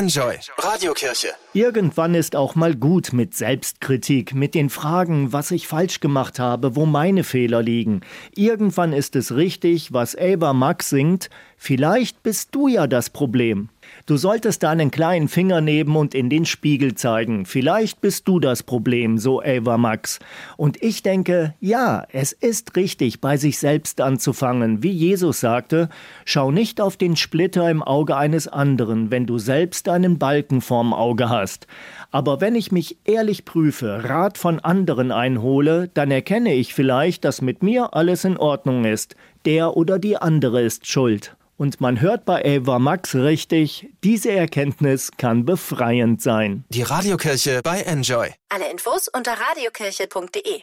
Enjoy Radiokirche. Irgendwann ist auch mal gut mit Selbstkritik, mit den Fragen, was ich falsch gemacht habe, wo meine Fehler liegen. Irgendwann ist es richtig, was Ava Max singt, vielleicht bist du ja das Problem. Du solltest deinen kleinen Finger nehmen und in den Spiegel zeigen. Vielleicht bist du das Problem, so Ava Max. Und ich denke, ja, es ist richtig, bei sich selbst anzufangen. Wie Jesus sagte, schau nicht auf den Splitter im Auge eines anderen, wenn du selbst einen Balken vorm Auge hast. Aber wenn ich mich ehrlich prüfe, Rat von anderen einhole, dann erkenne ich vielleicht, dass mit mir alles in Ordnung ist. Der oder die andere ist schuld. Und man hört bei Ava Max richtig, diese Erkenntnis kann befreiend sein. Die Radiokirche bei Enjoy. Alle Infos unter radiokirche.de